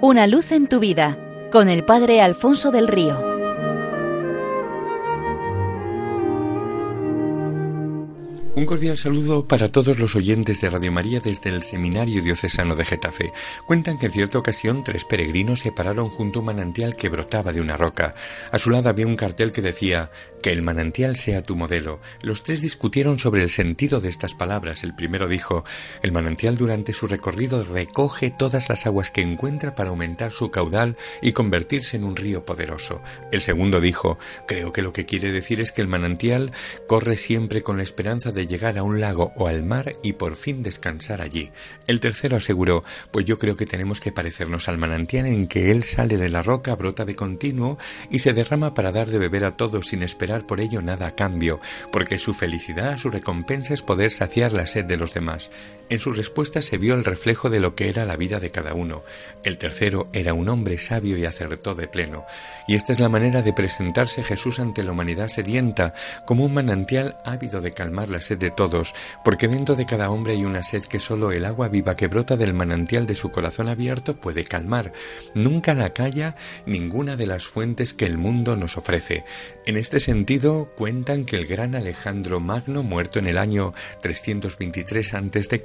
Una luz en tu vida con el Padre Alfonso del Río. Un cordial saludo para todos los oyentes de Radio María desde el Seminario Diocesano de Getafe. Cuentan que en cierta ocasión tres peregrinos se pararon junto a un manantial que brotaba de una roca. A su lado había un cartel que decía el manantial sea tu modelo. Los tres discutieron sobre el sentido de estas palabras. El primero dijo, el manantial durante su recorrido recoge todas las aguas que encuentra para aumentar su caudal y convertirse en un río poderoso. El segundo dijo, creo que lo que quiere decir es que el manantial corre siempre con la esperanza de llegar a un lago o al mar y por fin descansar allí. El tercero aseguró, pues yo creo que tenemos que parecernos al manantial en que él sale de la roca, brota de continuo y se derrama para dar de beber a todos sin esperar por ello nada a cambio, porque su felicidad, su recompensa es poder saciar la sed de los demás. En su respuesta se vio el reflejo de lo que era la vida de cada uno. El tercero era un hombre sabio y acertó de pleno. Y esta es la manera de presentarse Jesús ante la humanidad sedienta, como un manantial ávido de calmar la sed de todos, porque dentro de cada hombre hay una sed que solo el agua viva que brota del manantial de su corazón abierto puede calmar. Nunca la calla ninguna de las fuentes que el mundo nos ofrece. En este sentido, cuentan que el gran Alejandro Magno, muerto en el año 323 a.C.,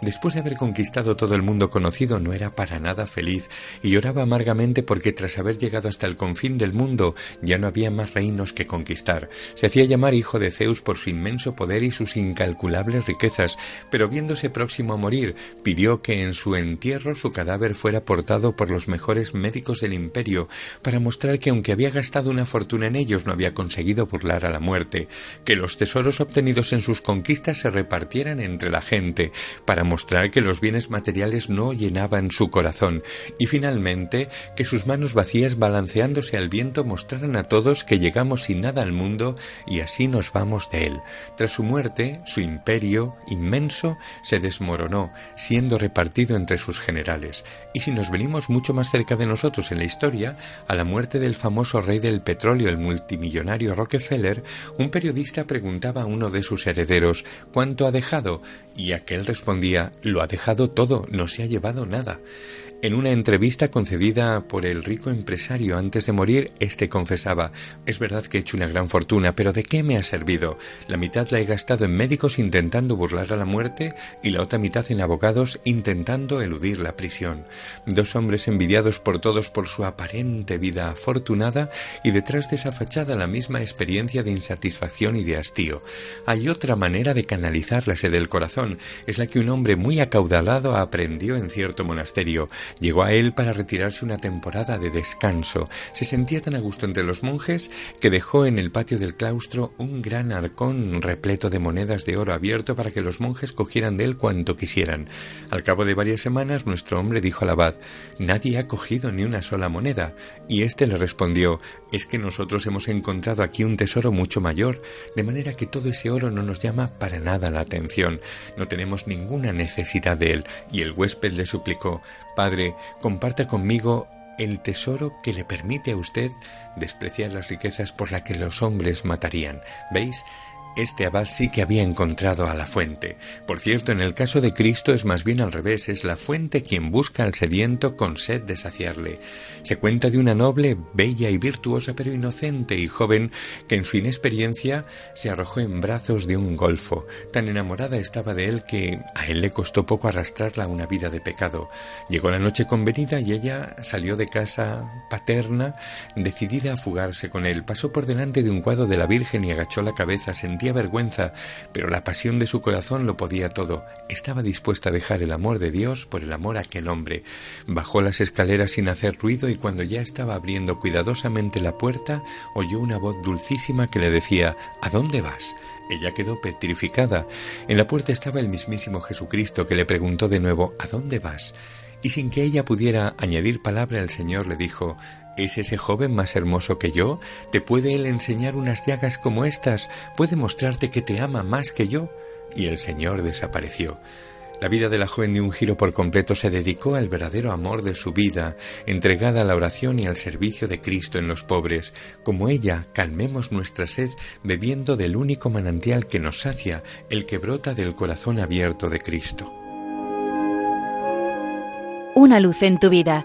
después de haber conquistado todo el mundo conocido, no era para nada feliz y lloraba amargamente porque tras haber llegado hasta el confín del mundo ya no había más reinos que conquistar. Se hacía llamar hijo de Zeus por su inmenso poder y sus incalculables riquezas, pero viéndose próximo a morir, pidió que en su entierro su cadáver fuera portado por los mejores médicos del imperio, para mostrar que aunque había gastado una fortuna en ellos, no había conseguido burlar a la muerte, que los tesoros obtenidos en sus conquistas se repartieran entre la gente, para mostrar que los bienes materiales no llenaban su corazón y finalmente que sus manos vacías balanceándose al viento mostraran a todos que llegamos sin nada al mundo y así nos vamos de él. Tras su muerte, su imperio inmenso se desmoronó, siendo repartido entre sus generales. Y si nos venimos mucho más cerca de nosotros en la historia, a la muerte del famoso rey del petróleo, el multimillonario Rockefeller, un periodista preguntaba a uno de sus herederos ¿Cuánto ha dejado? y aquel respondía Lo ha dejado todo, no se ha llevado nada. En una entrevista concedida por el rico empresario antes de morir, éste confesaba Es verdad que he hecho una gran fortuna, pero ¿de qué me ha servido? La mitad la he gastado en médicos intentando burlar a la muerte y la otra mitad en abogados intentando eludir la prisión. Dos hombres envidiados por todos por su aparente vida afortunada y detrás de esa fachada la misma experiencia de insatisfacción y de hastío. Hay otra manera de canalizar la sed del corazón, es la que un hombre muy acaudalado aprendió en cierto monasterio Llegó a él para retirarse una temporada de descanso. Se sentía tan a gusto entre los monjes que dejó en el patio del claustro un gran arcón repleto de monedas de oro abierto para que los monjes cogieran de él cuanto quisieran. Al cabo de varias semanas nuestro hombre dijo al abad Nadie ha cogido ni una sola moneda. Y éste le respondió Es que nosotros hemos encontrado aquí un tesoro mucho mayor, de manera que todo ese oro no nos llama para nada la atención. No tenemos ninguna necesidad de él. Y el huésped le suplicó Padre, comparta conmigo el tesoro que le permite a usted despreciar las riquezas por las que los hombres matarían. ¿Veis? Este abad sí que había encontrado a la fuente. Por cierto, en el caso de Cristo es más bien al revés, es la fuente quien busca al sediento con sed de saciarle. Se cuenta de una noble, bella y virtuosa, pero inocente y joven, que en su inexperiencia se arrojó en brazos de un golfo. Tan enamorada estaba de él que a él le costó poco arrastrarla a una vida de pecado. Llegó la noche convenida y ella salió de casa paterna, decidida a fugarse con él. Pasó por delante de un cuadro de la Virgen y agachó la cabeza, vergüenza, pero la pasión de su corazón lo podía todo. Estaba dispuesta a dejar el amor de Dios por el amor a aquel hombre. Bajó las escaleras sin hacer ruido y cuando ya estaba abriendo cuidadosamente la puerta, oyó una voz dulcísima que le decía ¿A dónde vas? Ella quedó petrificada. En la puerta estaba el mismísimo Jesucristo que le preguntó de nuevo ¿A dónde vas? Y sin que ella pudiera añadir palabra, el Señor le dijo ¿Es ese joven más hermoso que yo? ¿Te puede él enseñar unas llagas como estas? ¿Puede mostrarte que te ama más que yo? Y el Señor desapareció. La vida de la joven de un giro por completo se dedicó al verdadero amor de su vida, entregada a la oración y al servicio de Cristo en los pobres. Como ella, calmemos nuestra sed bebiendo del único manantial que nos sacia, el que brota del corazón abierto de Cristo. Una luz en tu vida